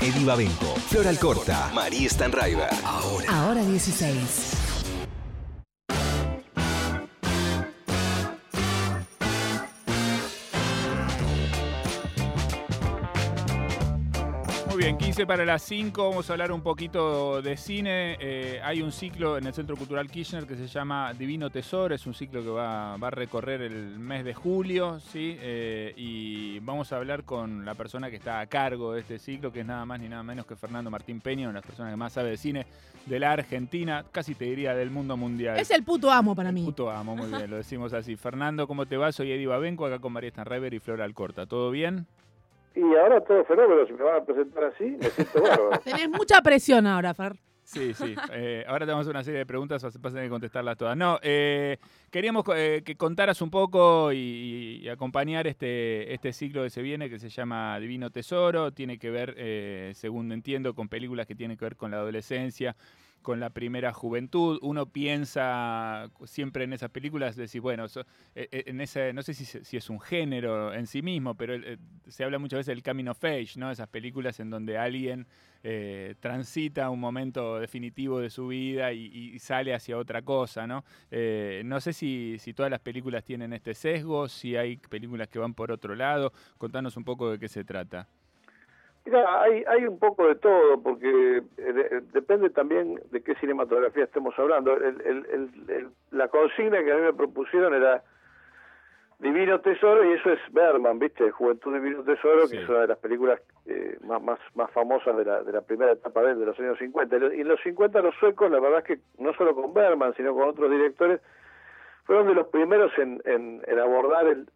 Eddie Babenco, Flor Alcorta, María Stanraiver. Ahora. Ahora 16. Muy bien, 15 para las 5, vamos a hablar un poquito de cine. Eh, hay un ciclo en el Centro Cultural Kirchner que se llama Divino Tesoro, es un ciclo que va, va a recorrer el mes de julio, ¿sí? Eh, y vamos a hablar con la persona que está a cargo de este ciclo, que es nada más ni nada menos que Fernando Martín Peña, una de las personas que más sabe de cine de la Argentina, casi te diría del mundo mundial. Es el puto amo para mí. Puto amo, muy bien, lo decimos así. Fernando, ¿cómo te va? Soy Eddie Babenco, acá con María Stanrever y Flora Alcorta. ¿Todo bien? Y ahora todo fenómeno, si me van a presentar así, me siento bárbaro. Tenés mucha presión ahora, Fer. Sí, sí. Eh, ahora tenemos una serie de preguntas, vas a tener que contestarlas todas. No, eh, queríamos eh, que contaras un poco y, y acompañar este, este ciclo que se viene, que se llama Divino Tesoro. Tiene que ver, eh, según entiendo, con películas que tienen que ver con la adolescencia, con la primera juventud. Uno piensa siempre en esas películas, decir, bueno, so- eh, eh, en ese, no sé si, si es un género en sí mismo, pero eh, se habla muchas veces del coming of ¿no? Esas películas en donde alguien eh, transita un momento definitivo de su vida y, sale hacia otra cosa, ¿no? No sé si, todas las películas tienen este sesgo, si hay películas que van por otro lado. Contanos un poco de qué se trata. Mira, hay un poco de todo, porque eh, de- depende también de qué cinematografía estemos hablando. El- el- el- el- la consigna que a mí me propusieron era Divino Tesoro, y eso es Berman, ¿viste? Juventud Divino Tesoro, Sí. que es una de las películas eh, más, más, más famosas de la, de la primera etapa de él, de los años 50. Y en los 50 los suecos, la verdad es que no solo con Berman, sino con otros directores, fueron de los primeros en, en, en abordar el,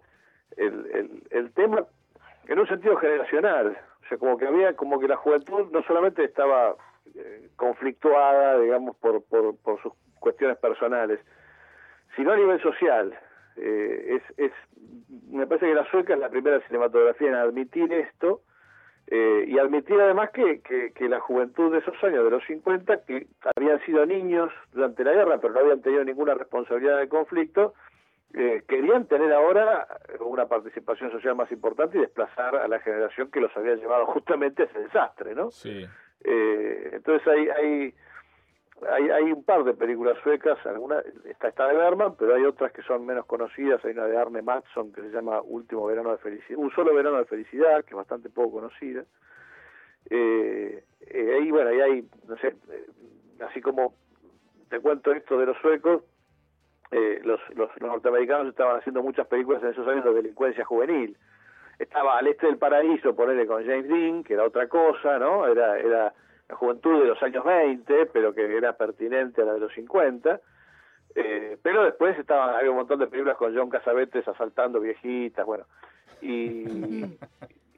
el, el, el tema en un sentido generacional. O sea, como que había, como que la juventud no solamente estaba conflictuada, digamos, por, por, sus cuestiones personales, sino a nivel social. Eh, es, es, me parece que la sueca es la primera cinematografía en admitir esto eh, y admitir además que, que, que la juventud de esos años, de los 50, que habían sido niños durante la guerra, pero no habían tenido ninguna responsabilidad del conflicto, eh, querían tener ahora una participación social más importante y desplazar a la generación que los había llevado justamente a ese desastre, ¿no? Sí. Eh, entonces hay, hay hay hay un par de películas suecas, alguna está esta de Berman, pero hay otras que son menos conocidas, hay una de Arne Mattsson que se llama Último verano de felicidad, un solo verano de felicidad, que es bastante poco conocida. Eh, eh, y bueno, y hay, no sé, eh, así como te cuento esto de los suecos, eh, los, los, los norteamericanos estaban haciendo muchas películas en esos años de delincuencia juvenil. Estaba Al Este del Paraíso, ponerle con James Dean, que era otra cosa, ¿no? Era, era la juventud de los años 20, pero que era pertinente a la de los 50. Eh, pero después estaba, había un montón de películas con John Casavetes asaltando viejitas, bueno. Y,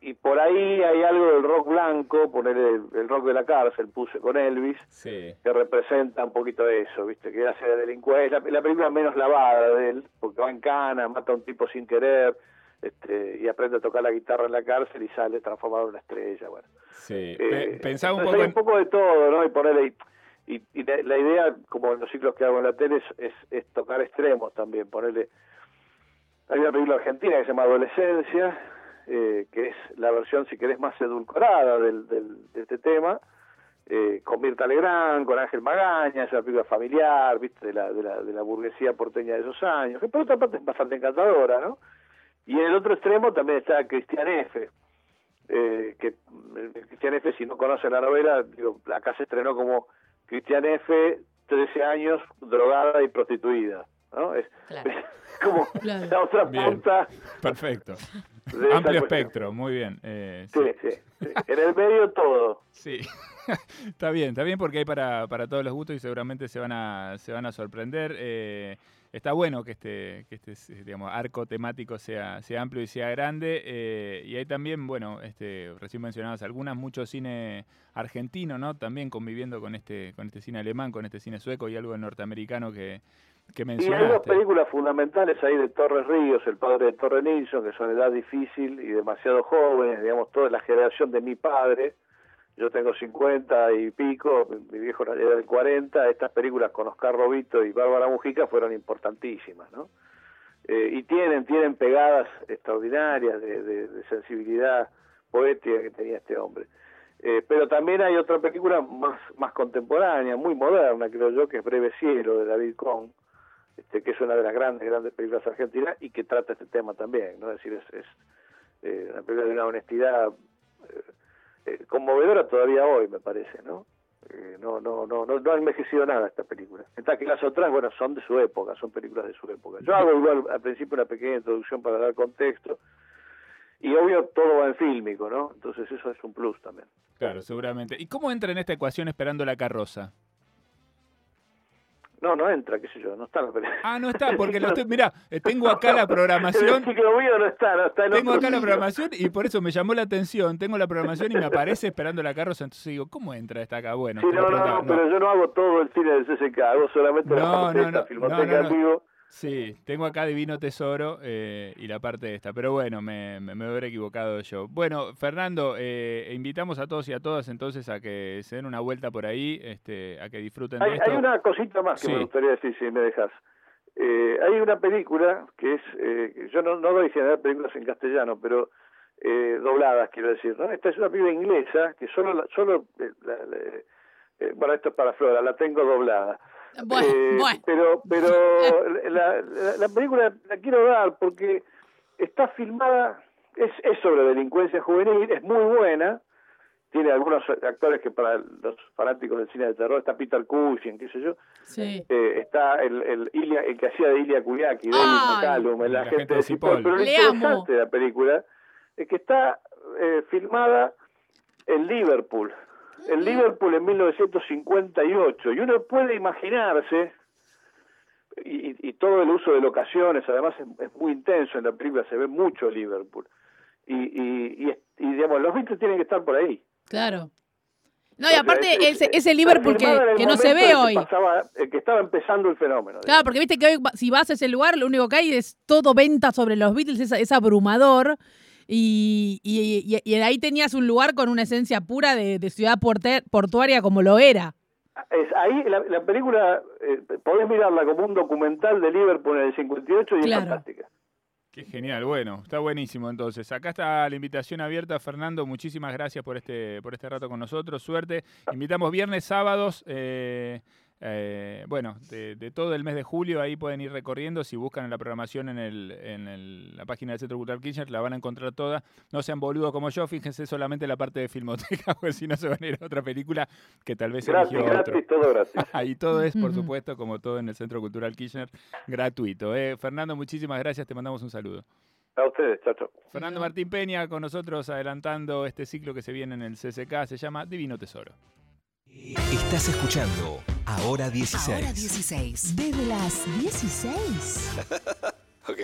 y por ahí hay algo del rock blanco, poner el, el rock de la cárcel, puse con Elvis, Sí. que representa un poquito eso, ¿viste? Que hace de delincuente, es la, la película menos lavada de él, porque va en cana, mata a un tipo sin querer, este, y aprende a tocar la guitarra en la cárcel y sale transformado en una estrella, bueno. Sí. Eh, Pe- Pensaba un poco hay en... un poco de todo, ¿no? Y ponerle y, y la, la idea, como en los ciclos que hago en la tele, es, es, es tocar extremos también, ponerle hay una película argentina que se llama Adolescencia, eh, que es la versión, si querés, más edulcorada del, del, de este tema, eh, con Mirta Legrand, con Ángel Magaña, es una película familiar, viste, de la, de la, de la burguesía porteña de esos años, que por otra parte es bastante encantadora, ¿no? Y en el otro extremo también está Cristian F., eh, que eh, Cristian F., si no conoce la novela, digo, acá se estrenó como Cristian F., 13 años, drogada y prostituida, ¿no? Es Claro. como Claro. la otra Bien. punta Perfecto. Amplio espectro, muy bien. Eh, Sí, sí, sí. En el medio todo. Sí, está bien, está bien porque hay para, para todos los gustos y seguramente se van a, se van a sorprender. Eh, está bueno que este, que este digamos, arco temático sea, sea amplio y sea grande. eh, y hay también, bueno, este, recién mencionabas algunas, mucho cine argentino, ¿no? También conviviendo con este, con este cine alemán, con este cine sueco y algo norteamericano que, que Y hay dos películas fundamentales ahí de Torres Ríos, el padre de Torre Nilsson, que son edad difícil y demasiado jóvenes, digamos, toda la generación de mi padre. Yo tengo 50 y pico, mi viejo era del 40. Estas películas con Oscar Robito y Bárbara Mujica fueron importantísimas, ¿no? Eh, y tienen tienen pegadas extraordinarias de, de- de sensibilidad poética que tenía este hombre. Eh, pero también hay otra película más, más contemporánea, muy moderna, creo yo, que es Breve Cielo, de David Cohn, este, que es una de las grandes, grandes películas argentinas y que trata este tema también, ¿no? Es decir, es, es eh, una película de una honestidad eh, eh, conmovedora todavía hoy, me parece, ¿no? No, no, no, no, no ha envejecido nada esta película. Está que las otras, bueno, son de su época, son películas de su época. Yo hago igual al principio una pequeña introducción para dar contexto y obvio todo va en fílmico, ¿no? Entonces eso es un plus también. Claro, seguramente. ¿Y cómo entra en esta ecuación esperando la carroza? No, no entra, qué sé yo, no está la película. Ah, no está, porque lo estoy, mirá, eh, tengo acá la programación. El mío no está, no está en Tengo acá la programación y por eso me llamó la atención. Tengo la programación y me aparece esperando la carroza. Entonces digo, ¿cómo entra esta acá? Bueno, Sí, no, no, no, pero yo no hago todo el cine del CCK, hago solamente la parte no, esta, Filmoteca no, no, no. en vivo. Sí, tengo acá Divino Tesoro eh, y la parte esta. Pero bueno, me, me, me habré equivocado yo. Bueno, Fernando, eh, invitamos a todos y a todas entonces a que se den una vuelta por ahí, este, a que disfruten Hay, de esto. hay una cosita más que Sí. me gustaría decir, si me dejas. Eh, hay una película que es, eh, yo no, no doy general películas en castellano, pero eh, dobladas, quiero decir, ¿no? Esta es una película inglesa que solo, la- solo la- la- eh, bueno, esto es para Flora, la tengo doblada. Bueno, Eh, bueno. Pero, pero la, la, la película la quiero dar porque está filmada, es, es sobre delincuencia juvenil, es muy buena, tiene algunos actores que para los fanáticos del cine de terror, está Peter Cushing, qué sé yo, Sí. eh, está el, el, Ilya- el que hacía de Ilya Kuriaki, de Ay. McCallum, el La agente gente de Cipoll. Cipoll. Pero lo Le interesante amo. de la película es que está eh, filmada en Liverpool, en Liverpool en 1958, y uno puede imaginarse, y, y- todo el uso de locaciones, además es, es muy intenso en la película, se ve mucho Liverpool, y, y, y, y, digamos, los Beatles tienen que estar por ahí. Claro. No, y aparte, Es- ese, ese Liverpool que, el que no se ve en que hoy. pasaba- en que estaba empezando el fenómeno. Claro, porque viste que hoy, si vas a ese lugar, lo único que hay es todo venta sobre los Beatles, es, es abrumador. Y, y, y- y ahí tenías un lugar con una esencia pura de, de ciudad portuaria como lo era. Es, ahí la, la película, eh, podés mirarla como un documental de Liverpool en el 58 y Claro. es fantástica. Qué genial, bueno, está buenísimo entonces. Acá está la invitación abierta, Fernando, muchísimas gracias por este, por este rato con nosotros, suerte. Invitamos viernes, sábados, eh, eh, bueno, de, de todo el mes de julio, ahí pueden ir recorriendo, si buscan en la programación en, el, en el- la página del Centro Cultural Kirchner, la van a encontrar toda. No sean boludos como yo, fíjense solamente la parte de Filmoteca, porque si no se van a ir a otra película que tal vez Gratis, eligió otro. gratis, todo gratis. y todo es, por supuesto, como todo en el Centro Cultural Kirchner, gratuito. ¿eh? Fernando, muchísimas gracias, te mandamos un saludo. A ustedes, chao. Fernando Martín Peña con nosotros adelantando este ciclo que se viene en el CCK, se llama Divino Tesoro. Estás escuchando Ahora 16. Ahora 16. Desde las 16. Ok.